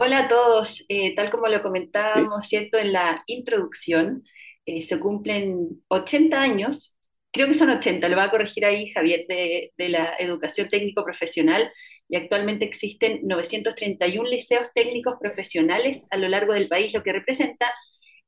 Hola a todos, Eh, tal como lo Sí, comentábamos, ¿cierto? En la introducción, eh, se cumplen 80 años, creo que son 80. lo va a corregir ahí Javier, de, de la educación técnico profesional, y actualmente existen 931 liceos técnicos profesionales a lo largo del país, lo que representa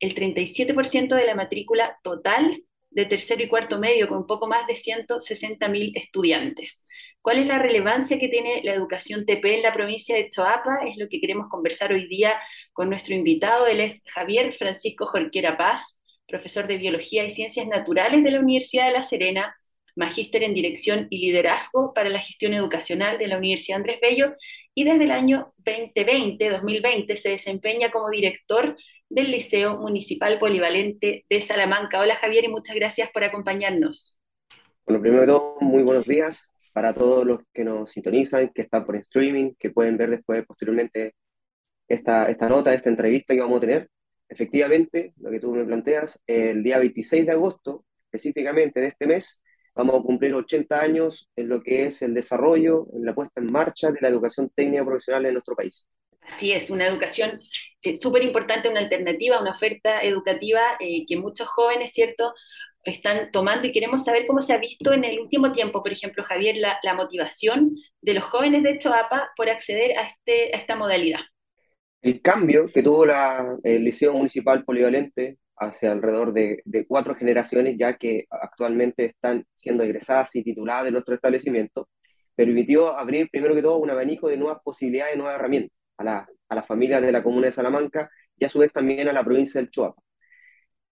el 37% de la matrícula total de tercero y cuarto medio, con poco más de 160.000 estudiantes. ¿Cuál es la relevancia que tiene la educación TP en la provincia de Choapa? Es lo que queremos conversar hoy día con nuestro invitado. Él es Javier Francisco Jorquera Paz, profesor de Biología y Ciencias Naturales de la Universidad de La Serena, magíster en Dirección y Liderazgo para la Gestión Educacional de la Universidad Andrés Bello y desde el año 2020, 2020, se desempeña como director del Liceo Municipal Polivalente de Salamanca. Hola Javier y muchas gracias por acompañarnos. bueno, primero de todo, muy buenos días para todos los que nos sintonizan, que están por streaming, que pueden ver después, posteriormente, esta, esta nota, esta entrevista que vamos a tener. Efectivamente, lo que tú me planteas, el día 26 de agosto, específicamente de este mes, vamos a cumplir 80 años en lo que es el desarrollo, en la puesta en marcha de la educación técnica profesional en nuestro país. Así es, una educación eh, súper importante, una alternativa, una oferta educativa eh, que muchos jóvenes, ¿cierto?, están tomando y queremos saber cómo se ha visto en el último tiempo, por ejemplo, Javier, la, la motivación de los jóvenes de Choapa por acceder a, este, a esta modalidad. El cambio que tuvo la, el Liceo Municipal Polivalente hace alrededor de, de, cuatro generaciones, ya que actualmente están siendo egresadas y tituladas de nuestro establecimiento, permitió abrir primero que todo un abanico de nuevas posibilidades, nuevas herramientas a, la, a las familias de la comuna de Salamanca y a su vez también a la provincia del Choapa.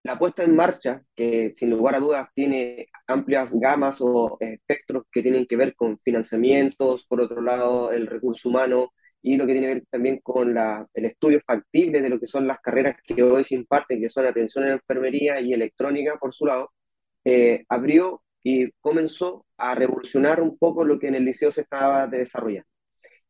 La puesta en marcha, que sin lugar a dudas tiene amplias gamas o espectros que tienen que ver con financiamientos, por otro lado el recurso humano, y lo que tiene que ver también con la, el estudio factible de lo que son las carreras que hoy se imparten, que son atención en enfermería y electrónica, por su lado, eh, abrió y comenzó a revolucionar un poco lo que en el liceo se estaba desarrollando.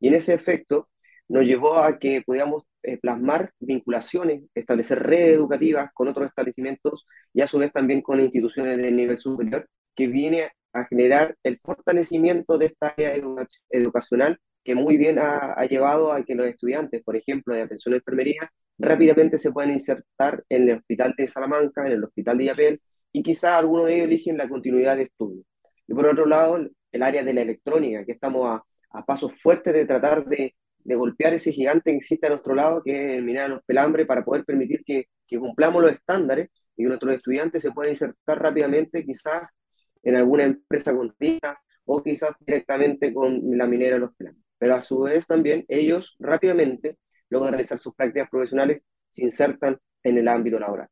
Y en ese efecto nos llevó a que pudiéramos eh, plasmar vinculaciones, establecer redes educativas con otros establecimientos y a su vez también con instituciones de nivel superior, que viene a generar el fortalecimiento de esta área educa educacional que muy bien ha, ha, llevado a que los estudiantes, por ejemplo, de atención a enfermería, rápidamente se puedan insertar en el hospital de Salamanca, en el hospital de Yapel, y quizá algunos de ellos eligen la continuidad de estudio. Y por otro lado, el área de la electrónica, que estamos a, a pasos fuertes de tratar de, de, golpear ese gigante que existe a nuestro lado, que es el los Pelambre, para poder permitir que, que cumplamos los estándares y que nuestros estudiantes se puedan insertar rápidamente, quizás en alguna empresa contigua o quizás directamente con la minera de los Pelambres pero a su vez también ellos rápidamente, de realizar sus prácticas profesionales, se insertan en el ámbito laboral.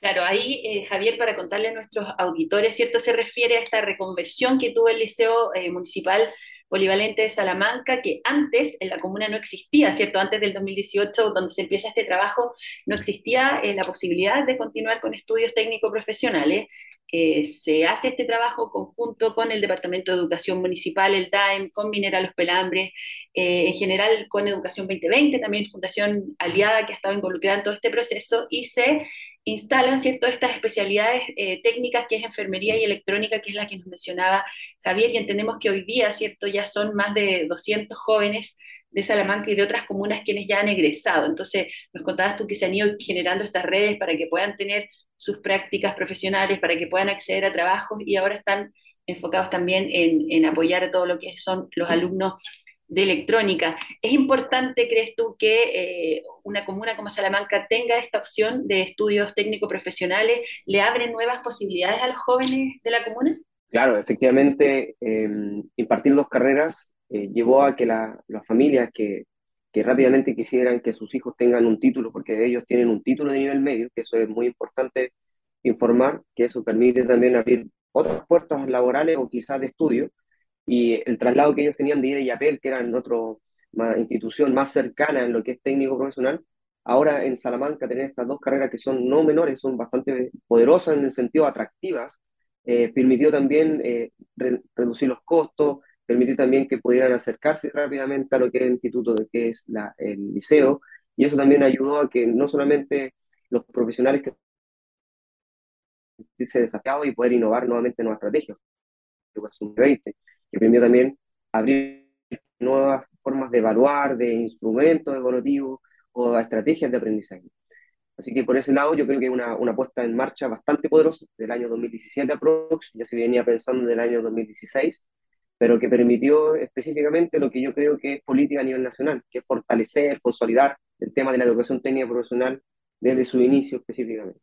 Claro, ahí eh, Javier, para contarle a nuestros auditores, ¿cierto? Se refiere a esta reconversión que tuvo el Liceo eh, Municipal Polivalente de Salamanca, que antes en la comuna no existía, ¿cierto? Antes del 2018, donde se empieza este trabajo, no existía eh, la posibilidad de continuar con estudios técnico-profesionales. Eh, se hace este trabajo conjunto con el Departamento de Educación Municipal, el DAEM, con Minera Los Pelambres, eh, en general con Educación 2020, también Fundación Aliada que ha estado involucrada en todo este proceso, y se instalan ¿cierto? estas especialidades eh, técnicas que es enfermería y electrónica, que es la que nos mencionaba Javier, y entendemos que hoy día ¿cierto? ya son más de 200 jóvenes de Salamanca y de otras comunas quienes ya han egresado. Entonces, nos contabas tú que se han ido generando estas redes para que puedan tener sus prácticas profesionales, para que puedan acceder a trabajos y ahora están enfocados también en, en apoyar a todo lo que son los alumnos de electrónica. ¿Es importante, crees tú, que eh, una comuna como Salamanca tenga esta opción de estudios técnico-profesionales? ¿Le abre nuevas posibilidades a los jóvenes de la comuna? Claro, efectivamente, eh, impartir dos carreras eh, llevó a que la, las familias que, que, rápidamente quisieran que sus hijos tengan un título, porque ellos tienen un título de nivel medio, que eso es muy importante informar, que eso permite también abrir otras puertas laborales o quizás de estudio, y el traslado que ellos tenían de ir a Yapel, que era en otra institución más cercana en lo que es técnico profesional, ahora en Salamanca tener estas dos carreras que son no menores, son bastante poderosas en el sentido atractivas, eh, permitió también eh, re reducir los costos, permitió también que pudieran acercarse rápidamente a lo que es el instituto, de que es la, el liceo, y eso también ayudó a que no solamente los profesionales que se desafiaban y poder innovar nuevamente nuevas estrategias, educación 20, que permitió también abrir nuevas formas de evaluar, de instrumentos evaluativos o estrategias de aprendizaje. Así que por ese lado yo creo que es una, una puesta en marcha bastante poderosa del año 2017 aprox, ya se venía pensando en el año 2016, pero que permitió específicamente lo que yo creo que es política a nivel nacional, que es fortalecer, consolidar el tema de la educación técnica profesional desde su inicio específicamente.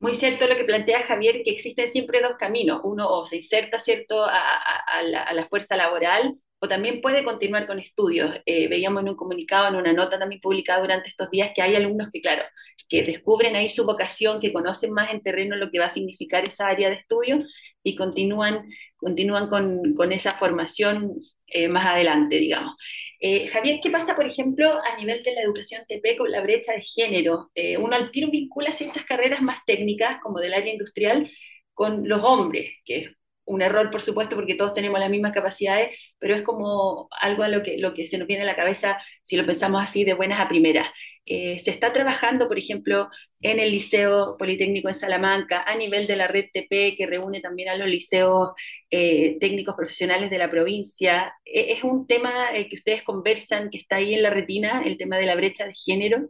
Muy cierto lo que plantea Javier, que existen siempre dos caminos. Uno o se inserta cierto a, a, la, a la, fuerza laboral o también puede continuar con estudios. Eh, veíamos en un comunicado, en una nota también publicada durante estos días, que hay alumnos que, claro, que descubren ahí su vocación, que conocen más en terreno lo que va a significar esa área de estudio y continúan, continúan con, con esa formación eh, más adelante, digamos. Eh, Javier, ¿qué pasa, por ejemplo, a nivel de la educación TP con la brecha de género? Eh, uno al tiro vincula ciertas carreras más técnicas, como del área industrial, con los hombres, que es un error, por supuesto, porque todos tenemos las mismas capacidades, pero es como algo a lo que, lo que se nos viene a la cabeza si lo pensamos así de buenas a primeras. Eh, se está trabajando, por ejemplo, en el Liceo Politécnico en Salamanca, a nivel de la red TP, que reúne también a los liceos eh, técnicos profesionales de la provincia. E, ¿Es un tema eh, que ustedes conversan, que está ahí en la retina, el tema de la brecha de género?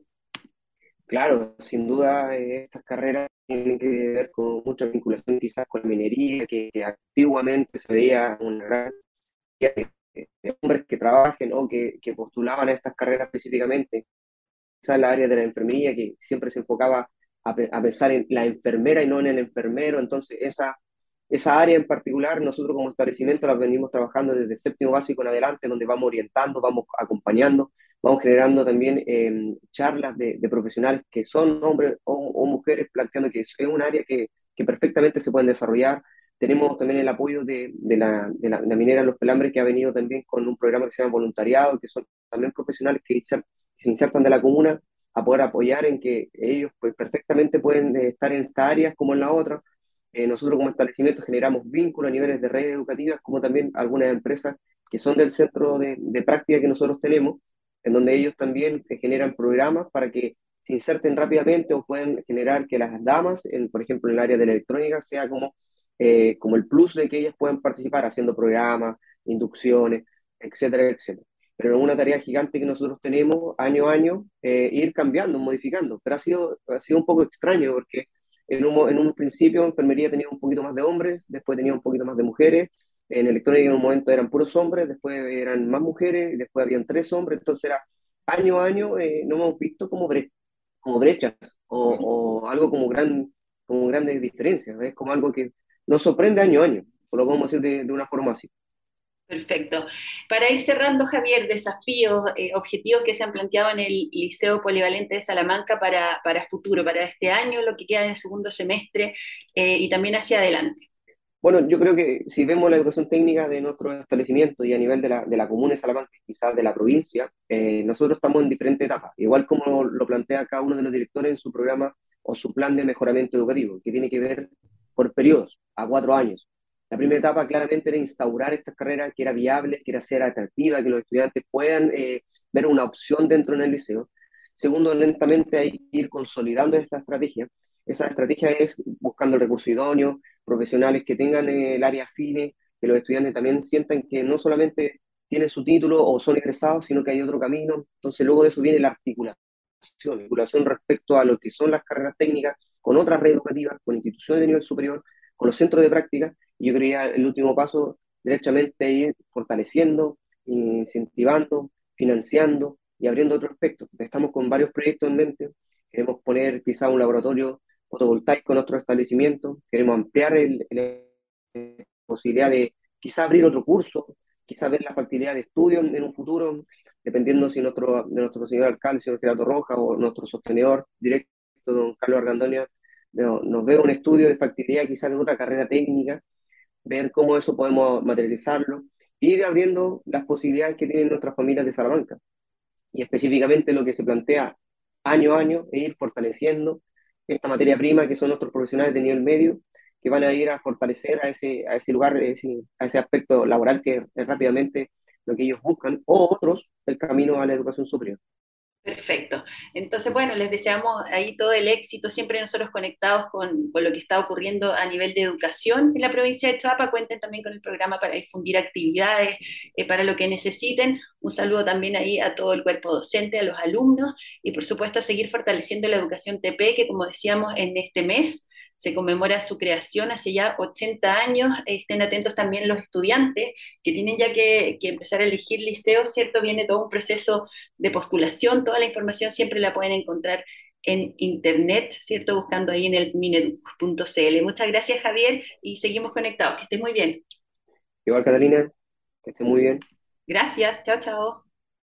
Claro, sin duda estas carreras tienen que ver con mucha vinculación quizás con la minería, que, antiguamente se veía una gran de, hombres que trabajen o que, que, postulaban a estas carreras específicamente, quizás la área de la enfermería, que siempre se enfocaba a, a, pensar en la enfermera y no en el enfermero, entonces esa, esa área en particular, nosotros como establecimiento la venimos trabajando desde el séptimo básico en adelante, donde vamos orientando, vamos acompañando, vamos generando también em, charlas de, profesionales que son hombres o, mujeres, planteando que es un área que, que, perfectamente se pueden desarrollar. Tenemos también el apoyo de, de, la, de, la, minera Los Pelambres, que ha venido también con un programa que se llama Voluntariado, que son también profesionales que, se insertan de la comuna a poder apoyar en que ellos pues, perfectamente pueden eh, estar en esta área como en la otra. Eh, nosotros como establecimiento generamos vínculos a niveles de redes educativas, como también algunas empresas que son del centro de, de práctica que nosotros tenemos, en donde ellos también generan programas para que se inserten rápidamente o pueden generar que las damas, en, por ejemplo, en el área de la electrónica, sea como, eh, como el plus de que ellas puedan participar haciendo programas, inducciones, etcétera, etcétera. Pero es una tarea gigante que nosotros tenemos año a año, eh, ir cambiando, modificando. Pero ha sido, ha sido un poco extraño porque en un, en un principio enfermería tenía un poquito más de hombres, después tenía un poquito más de mujeres, en electrónica en un momento eran puros hombres, después eran más mujeres, y después habían tres hombres, entonces era año a año eh, no hemos visto como, como brechas o, algo como, gran, como grandes diferencias, es como algo que nos sorprende año a año, lo podemos decir de, de una forma así. Perfecto. Para ir cerrando, Javier, desafíos, eh, objetivos que se han planteado en el Liceo Polivalente de Salamanca para, para futuro, para este año, lo que queda en el segundo semestre eh, y también hacia adelante. Bueno, yo creo que si vemos la educación técnica de nuestro establecimiento y a nivel de la, de la comuna de Salamanca, quizás de la provincia, eh, nosotros estamos en diferentes etapas, igual como lo plantea cada uno de los directores en su programa o su plan de mejoramiento educativo, que tiene que ver por periodos, a cuatro años. La primera etapa claramente era instaurar estas carreras, que era viable, que era ser atractiva, que los estudiantes puedan eh, ver una opción dentro del liceo. Segundo, lentamente hay que ir consolidando esta estrategia. Esa estrategia es buscando el recurso idóneo, profesionales que tengan el área fine, que los estudiantes también sientan que no solamente tienen su título o son egresados, sino que hay otro camino. Entonces, luego de eso viene la articulación, articulación respecto a lo que son las carreras técnicas con otras redes educativas, con instituciones de nivel superior, con los centros de práctica. Y yo creía el último paso, derechamente, ir fortaleciendo, incentivando, financiando y abriendo otros aspectos. Estamos con varios proyectos en mente. Queremos poner quizá un laboratorio fotovoltaico en nuestro establecimiento, queremos ampliar la posibilidad de quizá abrir otro curso, quizá ver la facilidad de estudio en, un futuro, dependiendo si nuestro, de nuestro señor alcalde, señor Gerardo Roja, o nuestro sostenedor directo, don Carlos Argandonia, nos ve un estudio de factibilidad quizás de otra carrera técnica, ver cómo eso podemos materializarlo, e ir abriendo las posibilidades que tienen nuestras familias de Salamanca. Y específicamente lo que se plantea año a año es ir fortaleciendo esta materia prima que son nuestros profesionales de nivel medio, que van a ir a fortalecer a ese, a ese lugar, a ese aspecto laboral que es rápidamente lo que ellos buscan, o otros, el camino a la educación superior. Perfecto. Entonces, bueno, les deseamos ahí todo el éxito, siempre nosotros conectados con, con, lo que está ocurriendo a nivel de educación en la provincia de Chuapa. Cuenten también con el programa para difundir actividades, eh, para lo que necesiten. Un saludo también ahí a todo el cuerpo docente, a los alumnos y por supuesto a seguir fortaleciendo la educación TP, que como decíamos en este mes se conmemora su creación hace ya 80 años. Estén atentos también los estudiantes que tienen ya que, que empezar a elegir liceo, ¿cierto? Viene todo un proceso de postulación, toda la información siempre la pueden encontrar en internet, ¿cierto? Buscando ahí en el mineduc.cl. Muchas gracias, Javier, y seguimos conectados. Que esté muy bien. Igual, Catalina, que esté muy bien. Gracias, chao, chao.